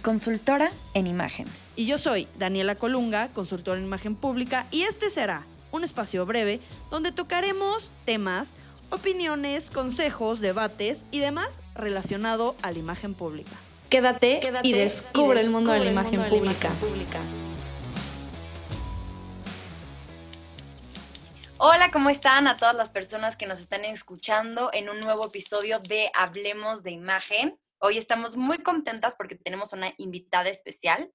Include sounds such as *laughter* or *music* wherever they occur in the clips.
consultora en imagen. Y yo soy Daniela Colunga, consultora en imagen pública, y este será un espacio breve donde tocaremos temas, opiniones, consejos, debates y demás relacionado a la imagen pública. Quédate, y, descubre el mundo, de, la imagen, pública. Hola, ¿cómo están a todas las personas que nos están escuchando en un nuevo episodio de Hablemos de Imagen? Hoy estamos muy contentas porque tenemos una invitada especial,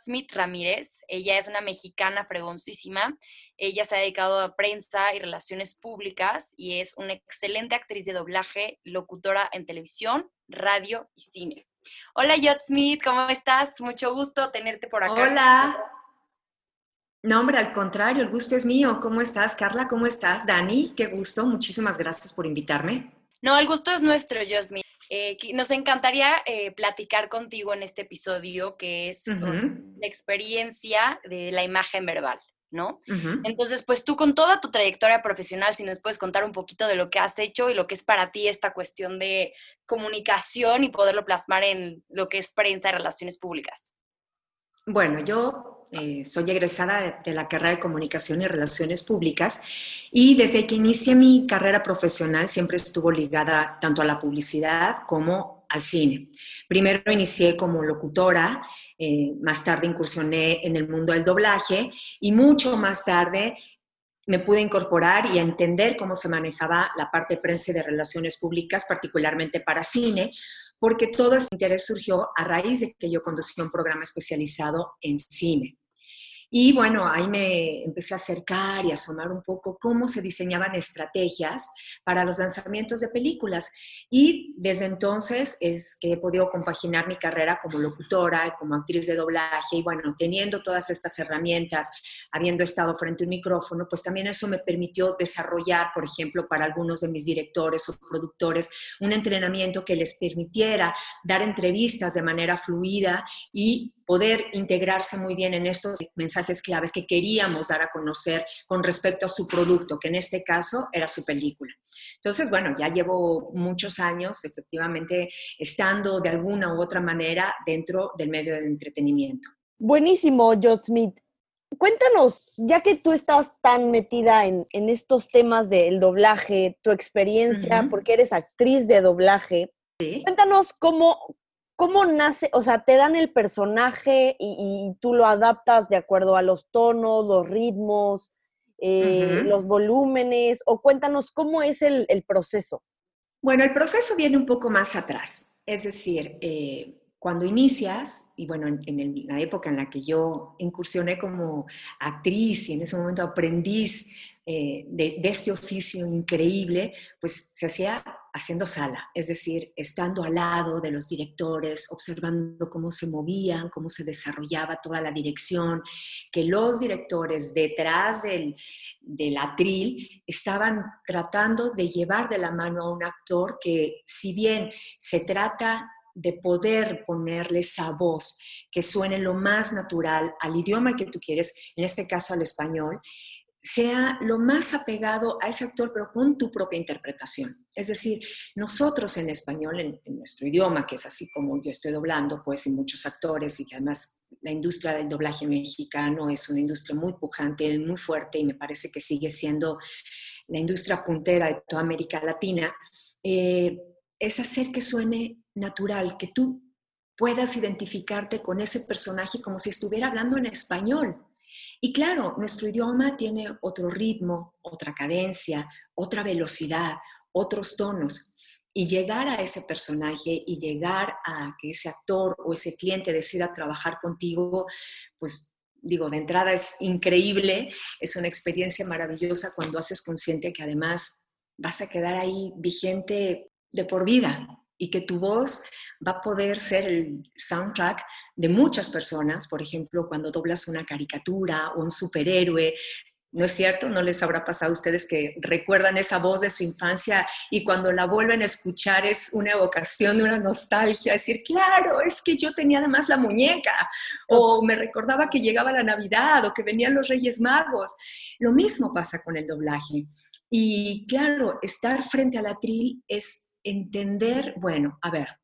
Smith Ramírez. Ella es una mexicana fregoncísima. Ella se ha dedicado a prensa y relaciones públicas y es una excelente actriz de doblaje, locutora en televisión, radio y cine. Hola Smith, ¿cómo estás? Mucho gusto tenerte por acá. Hola. No, hombre, al contrario, el gusto es mío. ¿Cómo estás, Carla? ¿Cómo estás, Dani? Qué gusto. Muchísimas gracias por invitarme. No, el gusto es nuestro, Smith. Eh, nos encantaría eh, platicar contigo en este episodio que es la experiencia de la imagen verbal, ¿no? Entonces, pues tú con toda tu trayectoria profesional, si nos puedes contar un poquito de lo que has hecho y lo que es para ti esta cuestión de comunicación y poderlo plasmar en lo que es prensa y relaciones públicas. Bueno, yo eh, soy egresada de, la carrera de Comunicación y Relaciones Públicas y desde que inicié mi carrera profesional siempre estuvo ligada tanto a la publicidad como al cine. Primero inicié como locutora, eh, más tarde incursioné en el mundo del doblaje y mucho más tarde me pude incorporar y entender cómo se manejaba la parte de prensa y de relaciones públicas, particularmente para cine, porque todo este interés surgió a raíz de que yo conducía un programa especializado en cine. Y bueno, ahí me empecé a acercar y a asomar un poco cómo se diseñaban estrategias para los lanzamientos de películas. Y desde entonces es que he podido compaginar mi carrera como locutora, como actriz de doblaje y bueno, teniendo todas estas herramientas, habiendo estado frente a un micrófono, pues también eso me permitió desarrollar, por ejemplo, para algunos de mis directores o productores, un entrenamiento que les permitiera dar entrevistas de manera fluida y poder integrarse muy bien en estos mensajes claves que queríamos dar a conocer con respecto a su producto, que en este caso era su película. Entonces, bueno, ya llevo muchos años efectivamente estando de alguna u otra manera dentro del medio del entretenimiento. Buenísimo, John Smith. Cuéntanos, ya que tú estás tan metida en, estos temas del doblaje, tu experiencia, porque eres actriz de doblaje, cuéntanos cómo, ¿Cómo nace? O sea, te dan el personaje y, tú lo adaptas de acuerdo a los tonos, los ritmos, eh, los volúmenes, o cuéntanos cómo es el, proceso. Bueno, el proceso viene un poco más atrás, es decir, eh, cuando inicias, y bueno, en, la época en la que yo incursioné como actriz y en ese momento aprendiz eh, de, de, este oficio increíble, pues se hacía haciendo sala, es decir, estando al lado de los directores, observando cómo se movían, cómo se desarrollaba toda la dirección, que los directores detrás del, del atril estaban tratando de llevar de la mano a un actor que si bien se trata de poder ponerle esa voz que suene lo más natural al idioma que tú quieres, en este caso al español, sea lo más apegado a ese actor, pero con tu propia interpretación. Es decir, nosotros en español, en, nuestro idioma, que es así como yo estoy doblando, pues y muchos actores, y que además la industria del doblaje mexicano es una industria muy pujante, muy fuerte, y me parece que sigue siendo la industria puntera de toda América Latina, eh, es hacer que suene natural, que tú puedas identificarte con ese personaje como si estuviera hablando en español. Y claro, nuestro idioma tiene otro ritmo, otra cadencia, otra velocidad, otros tonos. Y llegar a ese personaje y llegar a que ese actor o ese cliente decida trabajar contigo, pues digo, de entrada es increíble, es una experiencia maravillosa cuando haces consciente que además vas a quedar ahí vigente de por vida, y que tu voz va a poder ser el soundtrack de muchas personas, por ejemplo, cuando doblas una caricatura o un superhéroe, ¿No es cierto? ¿No les habrá pasado a ustedes que recuerdan esa voz de su infancia y cuando la vuelven a escuchar es una evocación de una nostalgia? Decir, claro, es que yo tenía además la muñeca, o me recordaba que llegaba la Navidad o que venían los Reyes Magos. Lo mismo pasa con el doblaje. Y claro, estar frente al atril es entender, bueno, a ver,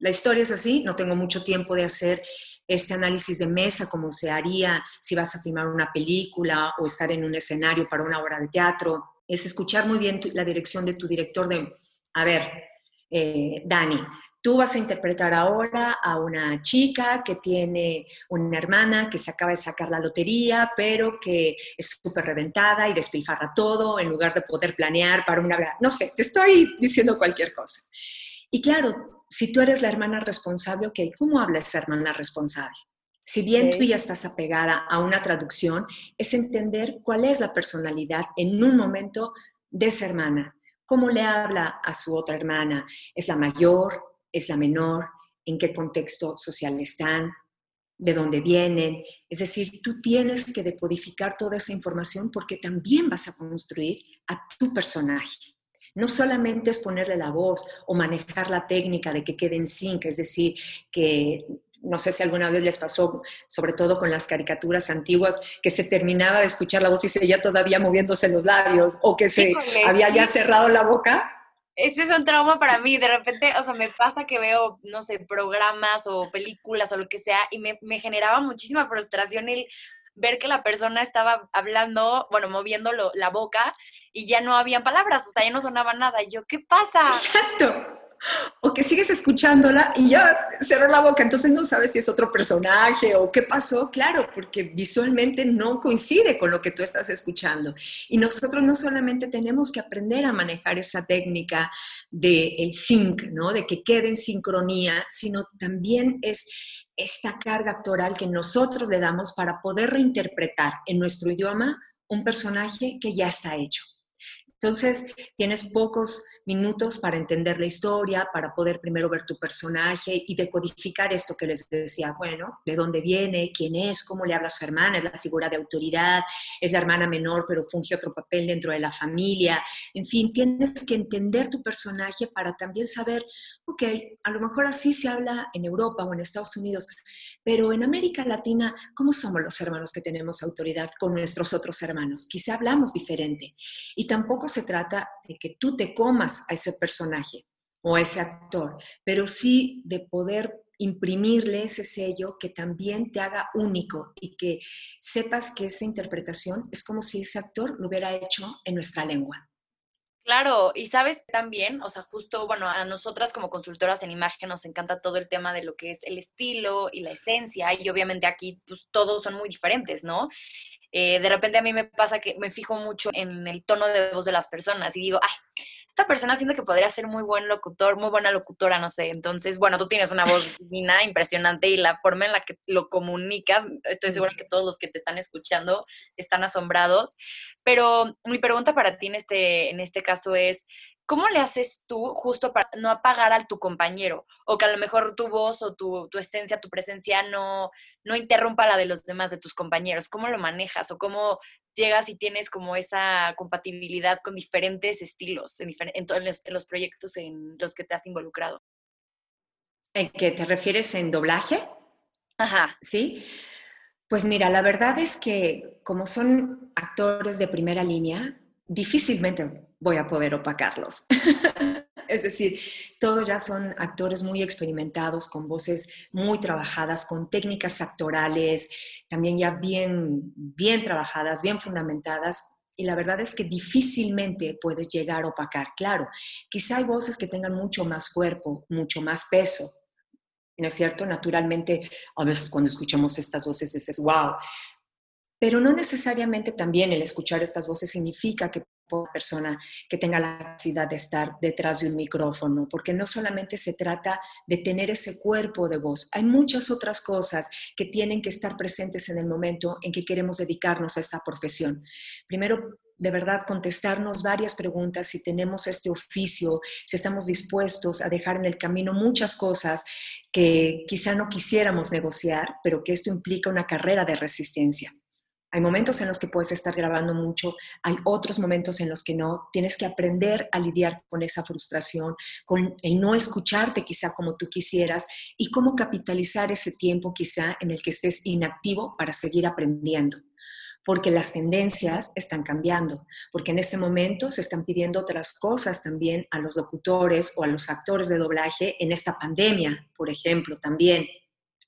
la historia es así, no tengo mucho tiempo de hacer este análisis de mesa como se haría si vas a filmar una película o estar en un escenario para una obra de teatro. Es escuchar muy bien la dirección de tu director de, a ver, eh, Dani, tú vas a interpretar ahora a una chica que tiene una hermana que se acaba de sacar la lotería, pero que es súper reventada y despilfarra todo en lugar de poder planear para una... No sé, te estoy diciendo cualquier cosa. Y claro, si tú eres la hermana responsable, ok, ¿cómo habla esa hermana responsable? Si bien tú ya estás apegada a una traducción, es entender cuál es la personalidad en un momento de esa hermana. ¿Cómo le habla a su otra hermana? ¿Es la mayor? ¿Es la menor? ¿En qué contexto social están? ¿De dónde vienen? Es decir, tú tienes que decodificar toda esa información porque también vas a construir a tu personaje. No solamente es ponerle la voz o manejar la técnica de que quede en sync, es decir, que no sé si alguna vez les pasó, sobre todo con las caricaturas antiguas, que se terminaba de escuchar la voz y seguía todavía moviéndose los labios o que se había ya cerrado la boca. Ese es un trauma para mí. De repente, o sea, me pasa que veo, no sé, programas o películas o lo que sea y me, me generaba muchísima frustración el ver que la persona estaba hablando, bueno, moviendo la boca y ya no habían palabras, o sea, ya no sonaba nada. Yo, ¿qué pasa? Exacto. O que sigues escuchándola y ya cerró la boca, entonces no sabes si es otro personaje o qué pasó, claro, porque visualmente no coincide con lo que tú estás escuchando. Y nosotros no solamente tenemos que aprender a manejar esa técnica del el sync, ¿no? De que quede en sincronía, sino también es esta carga actoral que nosotros le damos para poder reinterpretar en nuestro idioma un personaje que ya está hecho. Entonces, tienes pocos minutos para entender la historia, para poder primero ver tu personaje y decodificar esto que les decía, bueno, de dónde viene, quién es, cómo le habla a su hermana, es la figura de autoridad, es la hermana menor, pero funge otro papel dentro de la familia. En fin, tienes que entender tu personaje para también saber, ok, a lo mejor así se habla en Europa o en Estados Unidos, pero en América Latina, ¿cómo somos los hermanos que tenemos autoridad con nuestros otros hermanos? Quizá hablamos diferente. Y tampoco se trata de que tú te comas a ese personaje o a ese actor, pero sí de poder imprimirle ese sello que también te haga único y que sepas que esa interpretación es como si ese actor lo hubiera hecho en nuestra lengua. Claro, y sabes también, o sea, justo, bueno, a nosotras como consultoras en imagen nos encanta todo el tema de lo que es el estilo y la esencia, y obviamente aquí pues todos son muy diferentes, ¿no? Eh, de repente a mí me pasa que me fijo mucho en el tono de voz de las personas y digo, ay, esta persona siento que podría ser muy buen locutor, muy buena locutora, no sé. Entonces, bueno, tú tienes una voz divina, impresionante y la forma en la que lo comunicas, estoy segura que todos los que te están escuchando están asombrados. Pero mi pregunta para ti en este, en este caso es, ¿cómo le haces tú justo para no apagar a tu compañero? O que a lo mejor tu voz o tu, tu, esencia, tu presencia no, no interrumpa la de los demás, de tus compañeros. ¿Cómo lo manejas? ¿O cómo llegas y tienes como esa compatibilidad con diferentes estilos en, en, los, en los proyectos en los que te has involucrado? ¿En qué te refieres en doblaje? Ajá. Sí. Pues mira, la verdad es que como son actores de primera línea, difícilmente voy a poder opacarlos. *laughs* es decir, todos ya son actores muy experimentados, con voces muy trabajadas, con técnicas actorales, también ya bien, bien trabajadas, bien fundamentadas. Y la verdad es que difícilmente puedes llegar a opacar. Claro, quizá hay voces que tengan mucho más cuerpo, mucho más peso, ¿no es cierto? Naturalmente, a veces cuando escuchamos estas voces dices, wow, pero no necesariamente también el escuchar estas voces significa que persona que tenga la capacidad de estar detrás de un micrófono, porque no solamente se trata de tener ese cuerpo de voz, hay muchas otras cosas que tienen que estar presentes en el momento en que queremos dedicarnos a esta profesión. Primero, de verdad contestarnos varias preguntas si tenemos este oficio, si estamos dispuestos a dejar en el camino muchas cosas que quizá no quisiéramos negociar, pero que esto implica una carrera de resistencia. Hay momentos en los que puedes estar grabando mucho, hay otros momentos en los que no. Tienes que aprender a lidiar con esa frustración, con el no escucharte quizá como tú quisieras y cómo capitalizar ese tiempo quizá en el que estés inactivo para seguir aprendiendo porque las tendencias están cambiando, porque en este momento se están pidiendo otras cosas también a los locutores o a los actores de doblaje en esta pandemia, por ejemplo, también.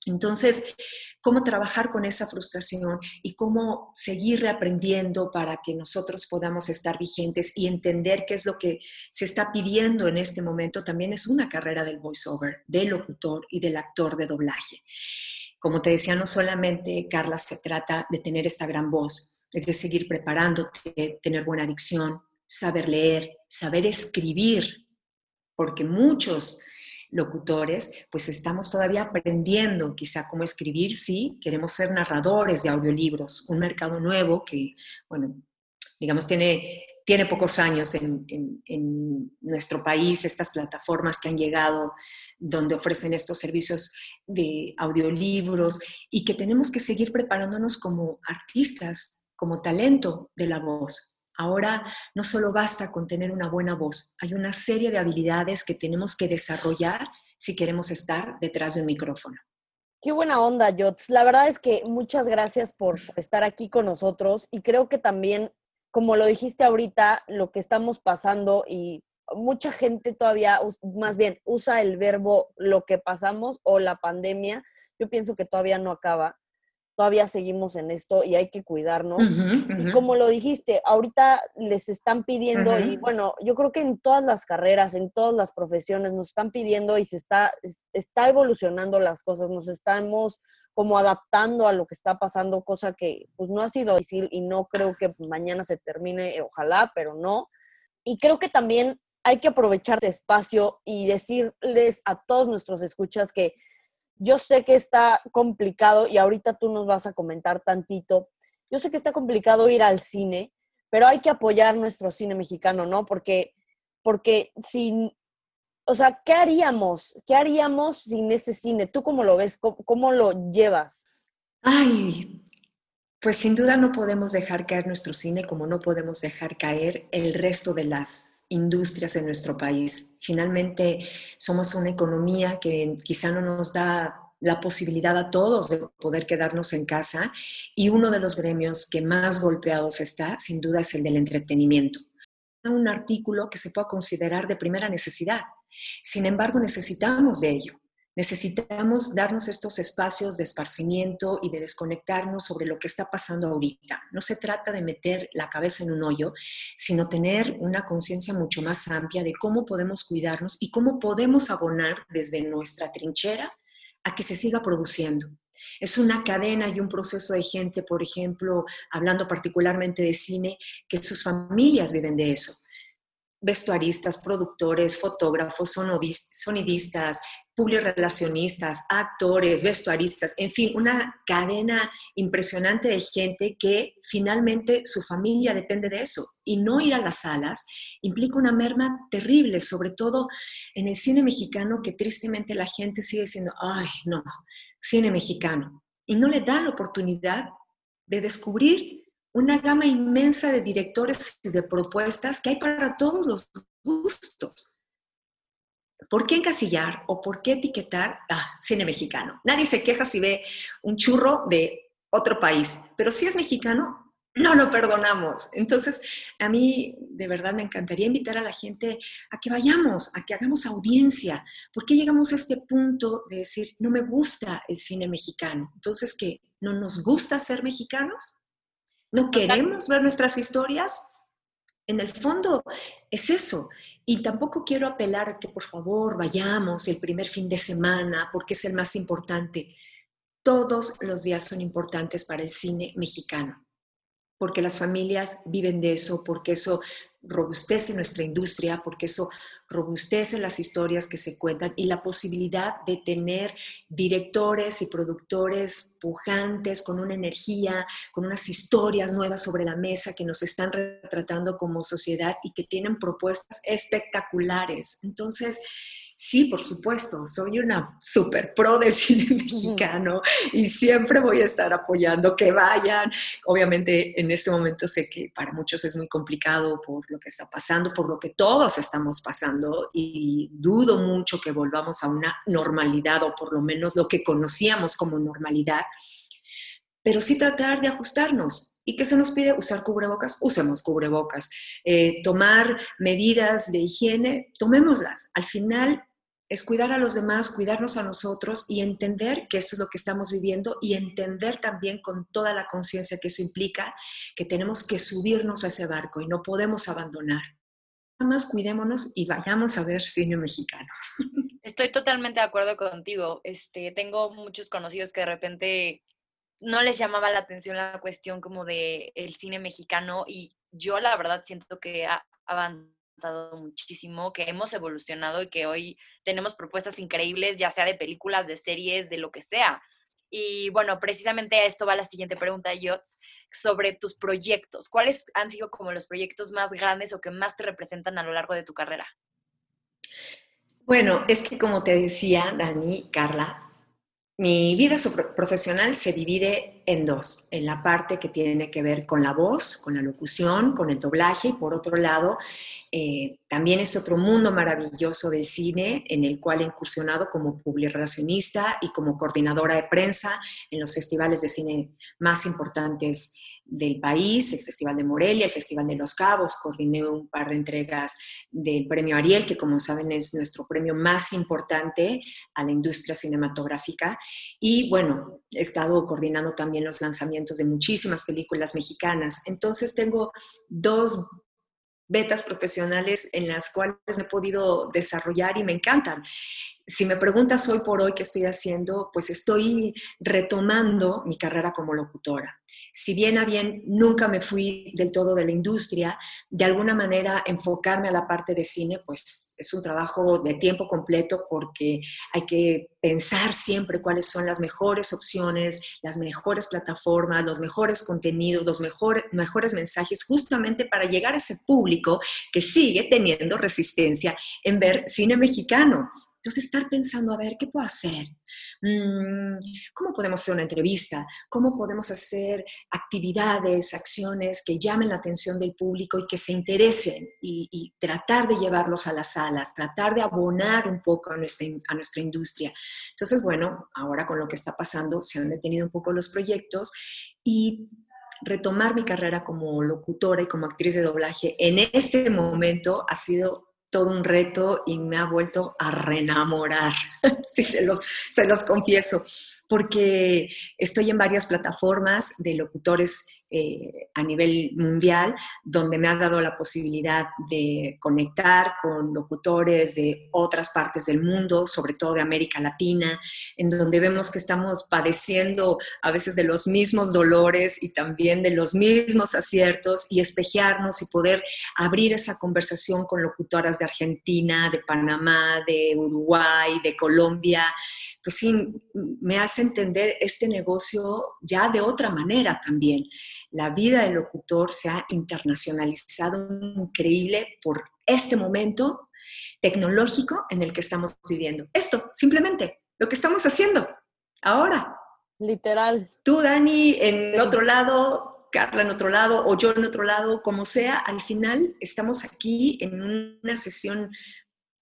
Entonces, cómo trabajar con esa frustración y cómo seguir reaprendiendo para que nosotros podamos estar vigentes y entender qué es lo que se está pidiendo en este momento, también es una carrera del voiceover, del locutor y del actor de doblaje. Como te decía, no solamente, Carla, se trata de tener esta gran voz, es de seguir preparándote, tener buena dicción, saber leer, saber escribir, porque muchos locutores, pues estamos todavía aprendiendo quizá cómo escribir, sí, queremos ser narradores de audiolibros, un mercado nuevo que, bueno, digamos, tiene, tiene pocos años en, en, nuestro país, estas plataformas que han llegado donde ofrecen estos servicios de audiolibros y que tenemos que seguir preparándonos como artistas, como talento de la voz. Ahora no solo basta con tener una buena voz, hay una serie de habilidades que tenemos que desarrollar si queremos estar detrás de un micrófono. Qué buena onda, Jots. La verdad es que muchas gracias por estar aquí con nosotros y creo que también, como lo dijiste ahorita, lo que estamos pasando y mucha gente todavía, más bien, usa el verbo lo que pasamos o la pandemia. Yo pienso que todavía no acaba todavía seguimos en esto y hay que cuidarnos. Y como lo dijiste, ahorita les están pidiendo, y bueno, yo creo que en todas las carreras, en todas las profesiones, nos están pidiendo y se está, está evolucionando las cosas, nos estamos como adaptando a lo que está pasando, cosa que pues no ha sido difícil y no creo que mañana se termine, ojalá, pero no. Y creo que también hay que aprovechar este espacio y decirles a todos nuestros escuchas que yo sé que está complicado y ahorita tú nos vas a comentar tantito. Yo sé que está complicado ir al cine, pero hay que apoyar nuestro cine mexicano, ¿no? Porque, porque sin, o sea, ¿qué haríamos? ¿Qué haríamos sin ese cine? ¿Tú cómo lo ves? ¿Cómo, lo llevas? Ay, pues sin duda no podemos dejar caer nuestro cine como no podemos dejar caer el resto de las industrias en nuestro país. Finalmente somos una economía que quizá no nos da la posibilidad a todos de poder quedarnos en casa y uno de los gremios que más golpeados está, sin duda, es el del entretenimiento. Un artículo que se pueda considerar de primera necesidad. Sin embargo, necesitamos de ello. Necesitamos darnos estos espacios de esparcimiento y de desconectarnos sobre lo que está pasando ahorita. No se trata de meter la cabeza en un hoyo, sino tener una conciencia mucho más amplia de cómo podemos cuidarnos y cómo podemos abonar desde nuestra trinchera a que se siga produciendo. Es una cadena y un proceso de gente, por ejemplo, hablando particularmente de cine, que sus familias viven de eso vestuaristas, productores, fotógrafos, sonidistas, relacionistas, actores, vestuaristas, en fin, una cadena impresionante de gente que finalmente su familia depende de eso. Y no ir a las salas implica una merma terrible, sobre todo en el cine mexicano, que tristemente la gente sigue diciendo, ay, no, cine mexicano. Y no le da la oportunidad de descubrir una gama inmensa de directores y de propuestas que hay para todos los gustos. ¿Por qué encasillar o por qué etiquetar ah, cine mexicano? Nadie se queja si ve un churro de otro país, pero si es mexicano, no lo perdonamos. Entonces, a mí de verdad me encantaría invitar a la gente a que vayamos, a que hagamos audiencia. ¿Por qué llegamos a este punto de decir, no me gusta el cine mexicano? Entonces, ¿qué? ¿No nos gusta ser mexicanos? ¿No queremos ver nuestras historias? En el fondo es eso. Y tampoco quiero apelar a que por favor vayamos el primer fin de semana porque es el más importante. Todos los días son importantes para el cine mexicano, porque las familias viven de eso, porque eso robustece nuestra industria, porque eso robustece las historias que se cuentan y la posibilidad de tener directores y productores pujantes con una energía, con unas historias nuevas sobre la mesa que nos están retratando como sociedad y que tienen propuestas espectaculares. Entonces, Sí, por supuesto, soy una super pro de cine mexicano y siempre voy a estar apoyando que vayan. Obviamente en este momento sé que para muchos es muy complicado por lo que está pasando, por lo que todos estamos pasando y dudo mucho que volvamos a una normalidad o por lo menos lo que conocíamos como normalidad, pero sí tratar de ajustarnos. ¿Y qué se nos pide? Usar cubrebocas, usemos cubrebocas. Eh, tomar medidas de higiene, tomémoslas. Al final es cuidar a los demás, cuidarnos a nosotros y entender que eso es lo que estamos viviendo y entender también con toda la conciencia que eso implica que tenemos que subirnos a ese barco y no podemos abandonar. Nada más cuidémonos y vayamos a ver cine mexicano. *laughs* Estoy totalmente de acuerdo contigo. Este, tengo muchos conocidos que de repente no les llamaba la atención la cuestión como de el cine mexicano y yo la verdad siento que ha muchísimo, que hemos evolucionado y que hoy tenemos propuestas increíbles, ya sea de películas, de series, de lo que sea. Y bueno, precisamente a esto va la siguiente pregunta, Yots, sobre tus proyectos. ¿Cuáles han sido como los proyectos más grandes o que más te representan a lo largo de tu carrera? Bueno, es que como te decía, Dani, Carla, mi vida profesional se divide en dos, en la parte que tiene que ver con la voz, con la locución, con el doblaje, y por otro lado, eh, también es otro mundo maravilloso del cine en el cual he incursionado como publicacionista y como coordinadora de prensa en los festivales de cine más importantes del país, el Festival de Morelia, el Festival de Los Cabos, coordiné un par de entregas del Premio Ariel, que como saben es nuestro premio más importante a la industria cinematográfica. Y bueno, he estado coordinando también los lanzamientos de muchísimas películas mexicanas. Entonces tengo dos betas profesionales en las cuales me he podido desarrollar y me encantan. Si me preguntas hoy por hoy qué estoy haciendo, pues estoy retomando mi carrera como locutora si bien a bien nunca me fui del todo de la industria, de alguna manera enfocarme a la parte de cine, pues es un trabajo de tiempo completo porque hay que pensar siempre cuáles son las mejores opciones, las mejores plataformas, los mejores contenidos, los mejores, mejores mensajes, justamente para llegar a ese público que sigue teniendo resistencia en ver cine mexicano. Entonces, estar pensando, a ver, ¿qué puedo hacer? Mm, ¿Cómo podemos hacer una entrevista? ¿Cómo podemos hacer actividades, acciones que llamen la atención del público y que se interesen? Y, tratar de llevarlos a las salas, tratar de abonar un poco a nuestra, a nuestra industria. Entonces, bueno, ahora con lo que está pasando, se han detenido un poco los proyectos y retomar mi carrera como locutora y como actriz de doblaje en este momento ha sido todo un reto y me ha vuelto a reenamorar, *laughs* si se los, se los confieso porque estoy en varias plataformas de locutores eh, a nivel mundial, donde me ha dado la posibilidad de conectar con locutores de otras partes del mundo, sobre todo de América Latina, en donde vemos que estamos padeciendo a veces de los mismos dolores y también de los mismos aciertos y espejearnos y poder abrir esa conversación con locutoras de Argentina, de Panamá, de Uruguay, de Colombia, pues sí, me hace entender este negocio ya de otra manera también. La vida del locutor se ha internacionalizado increíble por este momento tecnológico en el que estamos viviendo. Esto, simplemente, lo que estamos haciendo ahora. Literal. Tú, Dani, en otro lado, Carla en otro lado, o yo en otro lado, como sea, al final estamos aquí en una sesión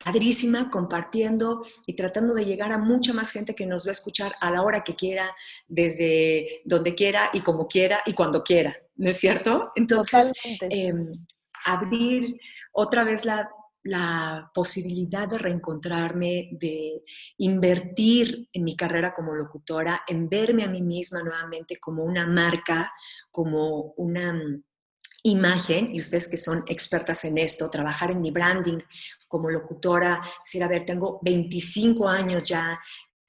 padrísima, compartiendo y tratando de llegar a mucha más gente que nos va a escuchar a la hora que quiera, desde donde quiera y como quiera y cuando quiera, ¿no es cierto? Entonces, em, abrir otra vez la, la posibilidad de reencontrarme, de invertir en mi carrera como locutora, en verme a mí misma nuevamente como una marca, como una imagen, y ustedes que son expertas en esto, trabajar en mi branding como locutora, decir, a ver, tengo 25 años ya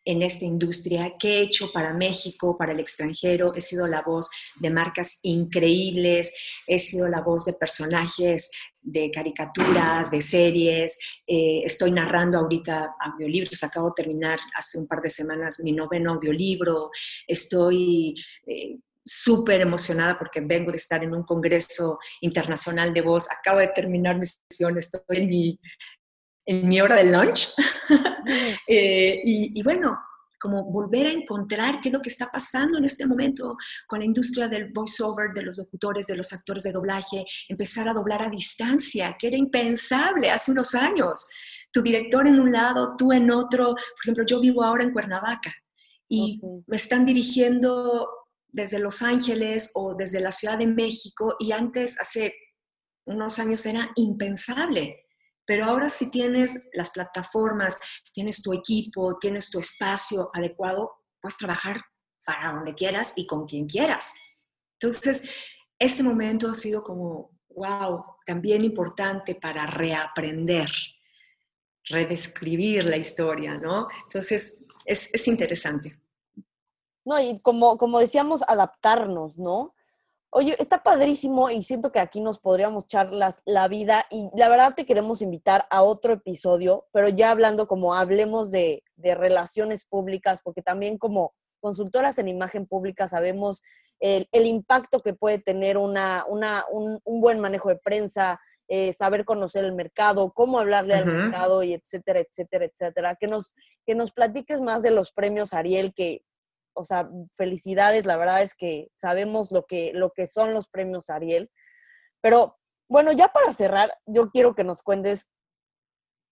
en esta industria, qué he hecho para México, para el extranjero, he sido la voz de marcas increíbles, he sido la voz de personajes de caricaturas, de series, eh, estoy narrando ahorita audiolibros, acabo de terminar hace un par de semanas mi noveno audiolibro, estoy... Eh, súper emocionada porque vengo de estar en un congreso internacional de voz, acabo de terminar mi sesión, estoy en mi, en mi hora de lunch. *laughs* Eh, y, y, bueno, como volver a encontrar qué es lo que está pasando en este momento con la industria del voiceover, de los locutores, de los actores de doblaje, empezar a doblar a distancia, que era impensable hace unos años. Tu director en un lado, tú en otro. Por ejemplo, yo vivo ahora en Cuernavaca y me están dirigiendo desde Los Ángeles o desde la Ciudad de México y antes, hace unos años, era impensable. Pero ahora si tienes las plataformas, tienes tu equipo, tienes tu espacio adecuado, puedes trabajar para donde quieras y con quien quieras. Entonces, este momento ha sido como, wow, también importante para reaprender, redescribir la historia, ¿no? Entonces, es, es interesante. No, y como, como decíamos, adaptarnos, ¿no? Oye, está padrísimo y siento que aquí nos podríamos echar la vida y la verdad te queremos invitar a otro episodio, pero ya hablando como hablemos de, relaciones públicas, porque también como consultoras en imagen pública sabemos el, impacto que puede tener una, una, un, buen manejo de prensa, eh, saber conocer el mercado, cómo hablarle al mercado y etcétera, etcétera, etcétera. Que nos, que nos platiques más de los premios Ariel que o sea, felicidades, la verdad es que sabemos lo que, lo que son los premios Ariel. Pero bueno, ya para cerrar, yo quiero que nos cuentes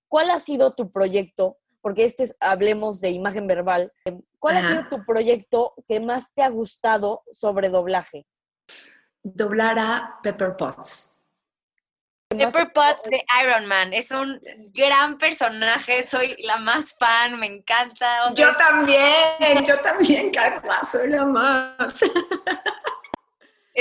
cuál ha sido tu proyecto, porque este es, hablemos de imagen verbal, ¿cuál ha sido tu proyecto que más te ha gustado sobre doblaje? Doblar a Pepper Potts. Pepper Potts de Iron Man. Es un gran personaje, soy la más fan, me encanta. yo también, yo también, Carla, soy la más.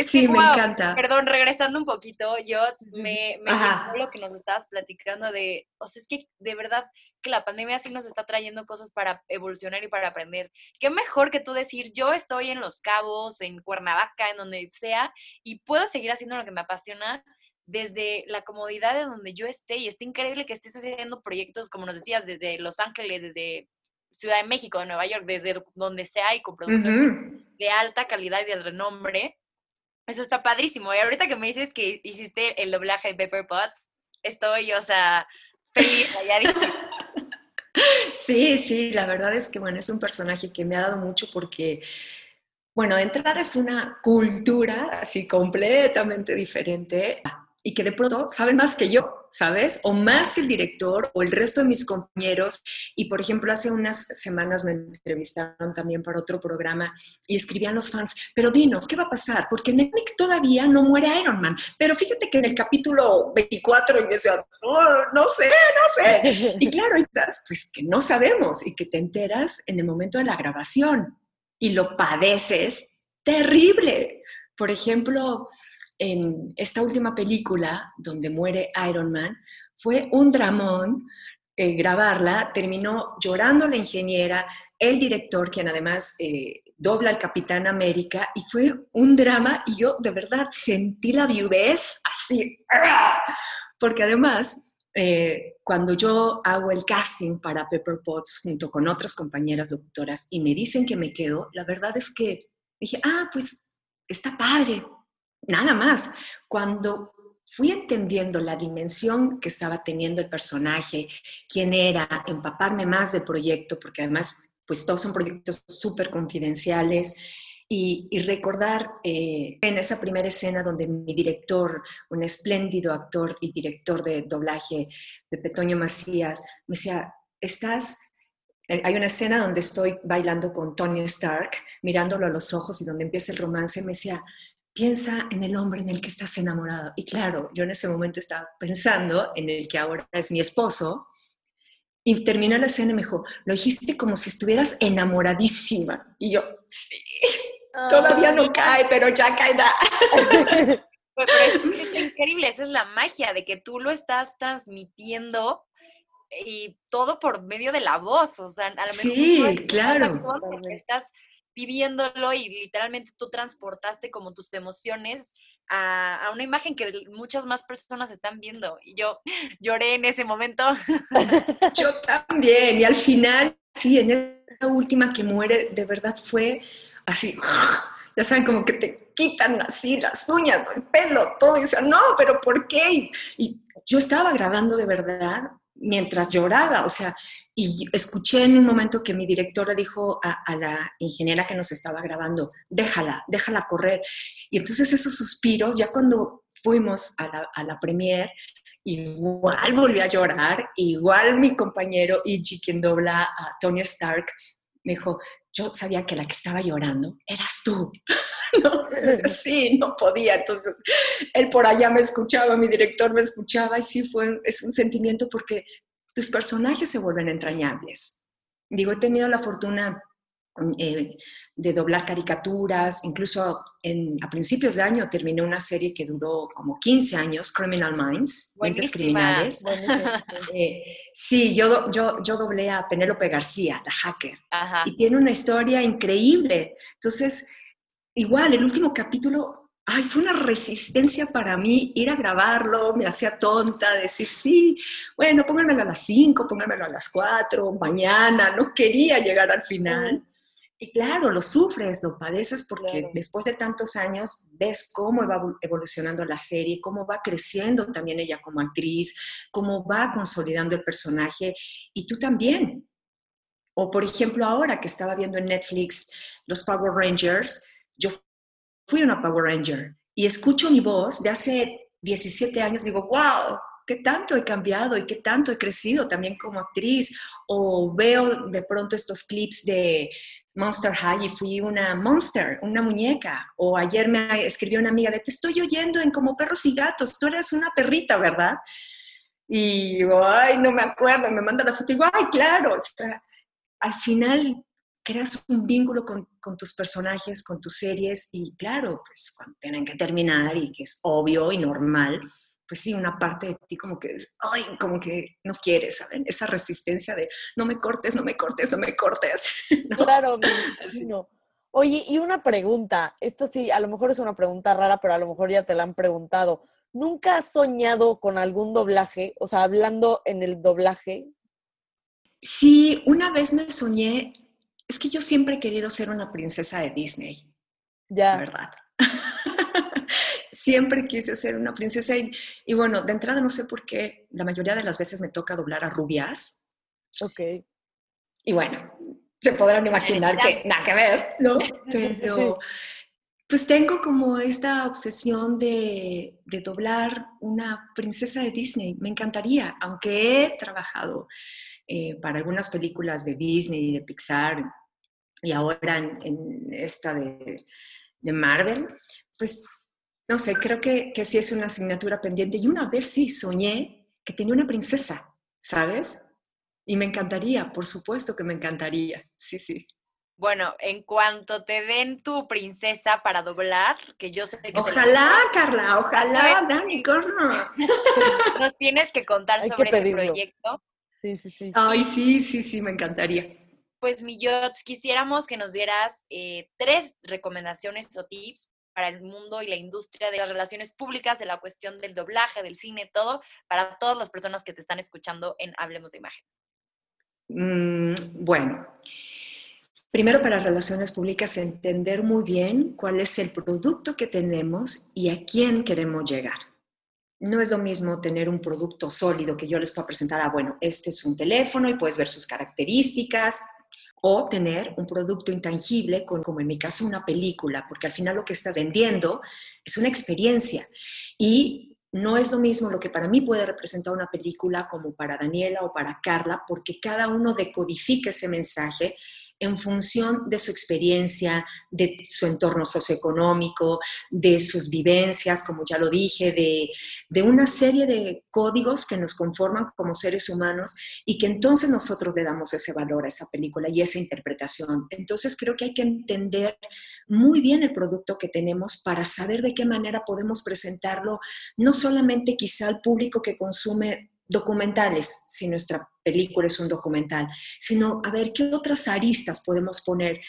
sí, me encanta. Perdón, regresando un poquito, yo me, me lo que nos estabas platicando de, o sea, es que de verdad que la pandemia sí nos está trayendo cosas para evolucionar y para aprender. Qué mejor que tú decir, yo estoy en Los Cabos, en Cuernavaca, en donde sea, y puedo seguir haciendo lo que me apasiona desde la comodidad de donde yo esté y está increíble que estés haciendo proyectos, como nos decías, desde Los Ángeles, desde Ciudad de México, de Nueva York, desde donde sea y con productos de alta calidad y de renombre. Eso está padrísimo. Y ahorita que me dices que hiciste el doblaje de Pepper Potts, estoy, o sea, feliz, *laughs* Sí, sí, la verdad es que, bueno, es un personaje que me ha dado mucho porque bueno, de entrada es una cultura así completamente diferente y que de pronto saben más que yo, ¿sabes? O más que el director o el resto de mis compañeros. Y por ejemplo, hace unas semanas me entrevistaron también para otro programa y escribían los fans, pero dinos, ¿qué va a pasar? Porque en el cómic todavía no muere Iron Man, pero fíjate que en el capítulo 24 y yo decía, oh, no sé, no sé. *laughs* Y claro, pues que no sabemos y que te enteras en el momento de la grabación y lo padeces terrible. Por ejemplo, en esta última película donde muere Iron Man, fue un dramón eh, grabarla, terminó llorando la ingeniera, el director, quien además eh, dobla al Capitán América, y fue un drama y yo de verdad sentí la viudez así, porque además eh, cuando yo hago el casting para Pepper Potts junto con otras compañeras doctoras y me dicen que me quedo, la verdad es que dije, ah, pues está padre, nada más. Cuando fui entendiendo la dimensión que estaba teniendo el personaje, quién era, empaparme más del proyecto, porque además, pues todos son proyectos súper confidenciales, y, recordar eh, en esa primera escena donde mi director, un espléndido actor y director de doblaje, Pepe Toño Macías, me decía, estás hay una escena donde estoy bailando con Tony Stark, mirándolo a los ojos y donde empieza el romance, me decía, piensa en el hombre en el que estás enamorado. Y claro, yo en ese momento estaba pensando en el que ahora es mi esposo. Y terminó la escena y me dijo, lo dijiste como si estuvieras enamoradísima. Y yo, sí, todavía no cae, pero ya caerá. *laughs* es increíble, esa es la magia de que tú lo estás transmitiendo y todo por medio de la voz, o sea, a lo mejor sí, claro. Estás viviéndolo y literalmente tú transportaste como tus emociones a, una imagen que muchas más personas están viendo. Y yo *laughs* lloré en ese momento. *laughs* Yo también. Y al final, sí, en esa última que muere, de verdad fue así, *laughs* ya saben, como que te quitan así las uñas, el pelo, todo. Y decían, no, pero ¿por qué? Y yo estaba grabando de verdad mientras lloraba, o sea, y escuché en un momento que mi directora dijo a, la ingeniera que nos estaba grabando, déjala, déjala correr. Y entonces esos suspiros, ya cuando fuimos a la, a la premier, igual volví a llorar, igual mi compañero Ichi, quien dobla a Tony Stark, me dijo, yo sabía que la que estaba llorando eras tú. *laughs* ¿No? sí, no podía. Entonces, él por allá me escuchaba, mi director me escuchaba y sí fue, es un sentimiento porque tus personajes se vuelven entrañables. Digo, he tenido la fortuna eh, de doblar caricaturas, incluso en, a principios de año terminé una serie que duró como 15 años, Criminal Minds, Mentes Criminales. *laughs* Eh, sí, yo, yo, yo doblé a Penélope García, la hacker, y tiene una historia increíble. Entonces, igual, el último capítulo ay, fue una resistencia para mí ir a grabarlo, me hacía tonta, decir, sí, bueno, pónganmelo a las 5, pónganmelo a las 4, mañana, no quería llegar al final. Y claro, lo sufres, lo padeces porque después de tantos años ves cómo va evolucionando la serie, cómo va creciendo también ella como actriz, cómo va consolidando el personaje y tú también. O por ejemplo, ahora que estaba viendo en Netflix los Power Rangers, yo fui una Power Ranger y escucho mi voz de hace 17 años, digo, wow, qué tanto he cambiado y qué tanto he crecido también como actriz. O veo de pronto estos clips de Monster High y fui una monster, una muñeca. O ayer me escribió una amiga de, te estoy oyendo en como perros y gatos, tú eres una perrita, ¿verdad? Y ay, no me acuerdo, me manda la foto y digo, ay, claro. O sea, al final creas un vínculo con, tus personajes, con tus series y claro, pues cuando tienen que terminar y que es obvio y normal, pues sí, una parte de ti como que, ay, como que no quieres, ¿saben? Esa resistencia de no me cortes, no me cortes, no me cortes. *laughs* Claro, *laughs* no. Oye, y una pregunta, esta sí, a lo mejor es una pregunta rara, pero a lo mejor ya te la han preguntado. ¿Nunca has soñado con algún doblaje? O sea, hablando en el doblaje. Sí, una vez me soñé es que yo siempre he querido ser una princesa de Disney. Ya. verdad. *laughs* siempre quise ser una princesa y, bueno, de entrada no sé por qué, la mayoría de las veces me toca doblar a rubias. Ok. Y bueno, se podrán imaginar que nada que ver, ¿no? *laughs* Pero pues tengo como esta obsesión de, de, doblar una princesa de Disney. Me encantaría, aunque he trabajado eh, para algunas películas de Disney y de Pixar, y ahora en, esta de, Marvel, pues no sé, creo que, que sí es una asignatura pendiente. Y una vez sí soñé que tenía una princesa, ¿sabes? Y me encantaría, por supuesto que me encantaría, sí, sí. Bueno, en cuanto te den tu princesa para doblar, que yo sé que... Ojalá, Carla, ojalá, Dani, corno. *laughs* Nos tienes que contar sobre este proyecto. Sí, sí, sí. Ay, sí, sí, sí, me encantaría. Pues, mi Yots, quisiéramos que nos dieras eh, tres recomendaciones o tips para el mundo y la industria de las relaciones públicas, de la cuestión del doblaje, del cine, todo, para todas las personas que te están escuchando en Hablemos de Imagen. Mm, bueno, primero para relaciones públicas, entender muy bien cuál es el producto que tenemos y a quién queremos llegar. No es lo mismo tener un producto sólido que yo les pueda presentar, ah, bueno, este es un teléfono y puedes ver sus características, o tener un producto intangible, como en mi caso una película, porque al final lo que estás vendiendo es una experiencia. Y no es lo mismo lo que para mí puede representar una película como para Daniela o para Carla, porque cada uno decodifica ese mensaje en función de su experiencia, de su entorno socioeconómico, de sus vivencias, como ya lo dije, de, una serie de códigos que nos conforman como seres humanos y que entonces nosotros le damos ese valor a esa película y esa interpretación. Entonces creo que hay que entender muy bien el producto que tenemos para saber de qué manera podemos presentarlo, no solamente quizá al público que consume documentales, si nuestra película es un documental, sino a ver qué otras aristas podemos poner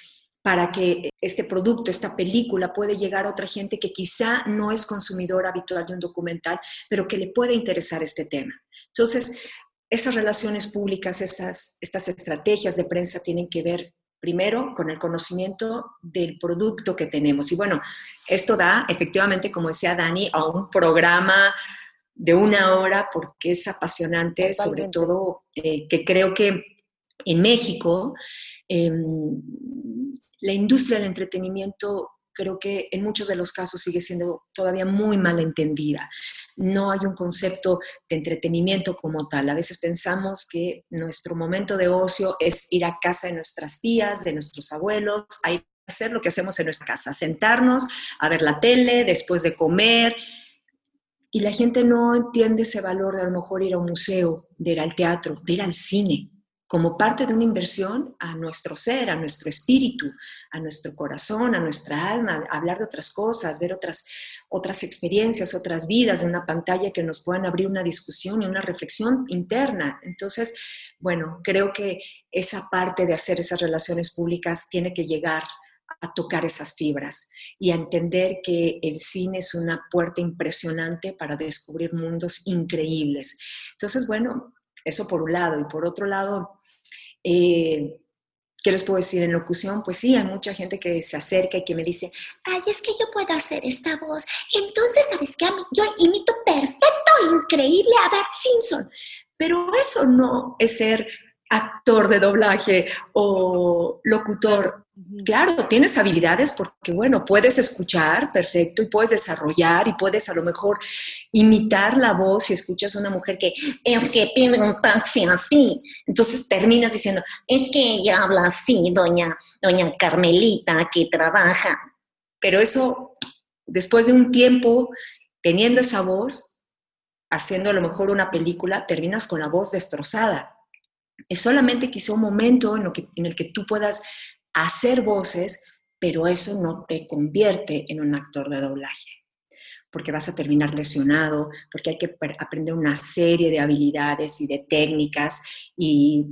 para que este producto, esta película puede llegar a otra gente que quizá no es consumidor habitual de un documental, pero que le puede interesar este tema. Entonces, esas relaciones públicas, esas, estas estrategias de prensa tienen que ver primero con el conocimiento del producto que tenemos. Y bueno, esto da efectivamente, como decía Dani, a un programa de una hora porque es apasionante, sobre todo eh, que creo que en México em, la industria del entretenimiento creo que en muchos de los casos sigue siendo todavía muy mal entendida. No hay un concepto de entretenimiento como tal. A veces pensamos que nuestro momento de ocio es ir a casa de nuestras tías, de nuestros abuelos, a hacer lo que hacemos en nuestra casa, sentarnos a ver la tele después de comer. Y la gente no entiende ese valor de a lo mejor ir a un museo, de ir al teatro, de ir al cine como parte de una inversión a nuestro ser, a nuestro espíritu, a nuestro corazón, a nuestra alma, hablar de otras cosas, ver otras, otras experiencias, otras vidas en una pantalla que nos puedan abrir una discusión y una reflexión interna. Entonces, bueno, creo que esa parte de hacer esas relaciones públicas tiene que llegar a tocar esas fibras y a entender que el cine es una puerta impresionante para descubrir mundos increíbles. Entonces, bueno, eso por un lado. Y por otro lado, eh, ¿Qué les puedo decir en locución? Pues sí, hay mucha gente que se acerca y que me dice, ay, es que yo puedo hacer esta voz. Entonces, ¿sabes qué? Yo imito perfecto, increíble a Bart Simpson. Pero eso no es ser actor de doblaje o locutor. Claro, tienes habilidades porque, bueno, puedes escuchar perfecto y puedes desarrollar y puedes a lo mejor imitar la voz si escuchas a una mujer que es que pide un taxi así. Entonces terminas diciendo, es que ella habla así, doña, doña Carmelita, que trabaja. Pero eso, después de un tiempo teniendo esa voz, haciendo a lo mejor una película, terminas con la voz destrozada. Es solamente quizá un momento en, en el que tú puedas hacer voces, pero eso no te convierte en un actor de doblaje porque vas a terminar lesionado, porque hay que aprender una serie de habilidades y de técnicas y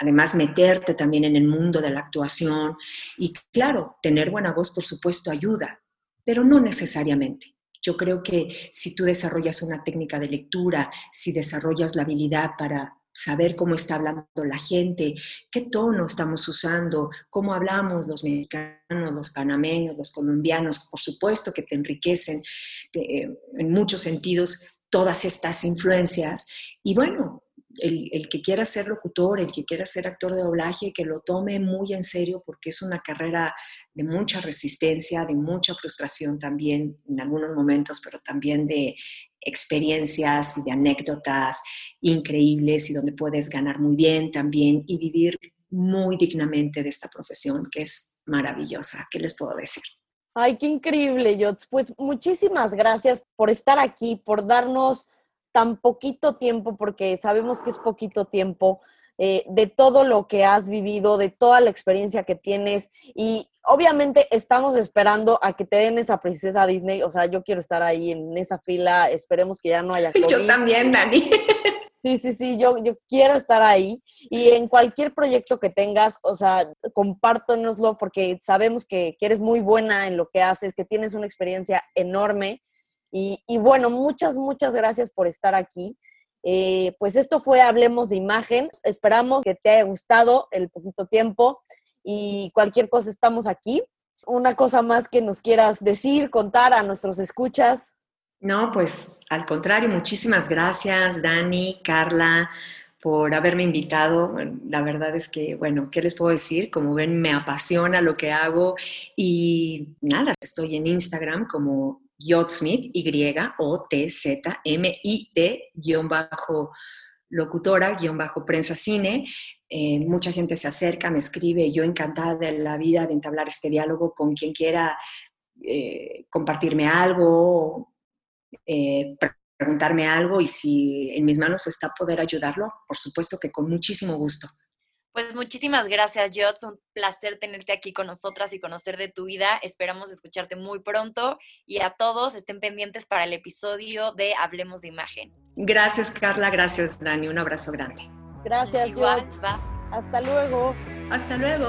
además meterte también en el mundo de la actuación. Y claro, tener buena voz, por supuesto, ayuda, pero no necesariamente. Yo creo que si tú desarrollas una técnica de lectura, si desarrollas la habilidad para saber cómo está hablando la gente, qué tono estamos usando, cómo hablamos los mexicanos, los panameños, los colombianos, por supuesto que te enriquecen eh, en muchos sentidos todas estas influencias. Y bueno, el, el, que quiera ser locutor, el que quiera ser actor de doblaje, que lo tome muy en serio porque es una carrera de mucha resistencia, de mucha frustración también en algunos momentos, pero también de experiencias y de anécdotas increíbles y donde puedes ganar muy bien también y vivir muy dignamente de esta profesión que es maravillosa. ¿Qué les puedo decir? Ay, qué increíble, Yots. Pues muchísimas gracias por estar aquí, por darnos tan poquito tiempo, porque sabemos que es poquito tiempo, eh, de todo lo que has vivido, de toda la experiencia que tienes. Y obviamente estamos esperando a que te den esa princesa Disney. O sea, yo quiero estar ahí en esa fila. Esperemos que ya no haya *laughs* COVID. Yo también, Dani. Sí, sí, sí, yo, yo quiero estar ahí y en cualquier proyecto que tengas, o sea, compártanoslo porque sabemos que, que eres muy buena en lo que haces, que tienes una experiencia enorme y, y bueno, muchas, muchas gracias por estar aquí. Eh, pues esto fue Hablemos de Imagen. Esperamos que te haya gustado el poquito tiempo y cualquier cosa estamos aquí. Una cosa más que nos quieras decir, contar a nuestros escuchas. No, pues al contrario, muchísimas gracias Dani, Carla, por haberme invitado. La verdad es que, bueno, ¿qué les puedo decir? Como ven, me apasiona lo que hago y nada, estoy en Instagram como Yotsmith, Y-O-T-Z-M-I-T, guion bajo locutora, guion bajo prensa cine. Eh, mucha gente se acerca, me escribe, yo encantada de la vida de entablar este diálogo con quien quiera eh, compartirme algo, eh, preguntarme algo y si en mis manos está poder ayudarlo, por supuesto que con muchísimo gusto. Pues muchísimas gracias, Jots. Un placer tenerte aquí con nosotras y conocer de tu vida. Esperamos escucharte muy pronto y a todos estén pendientes para el episodio de Hablemos de Imagen. Gracias, Carla. Gracias, Dani. Un abrazo grande. Gracias, Jots. Hasta luego. Hasta luego.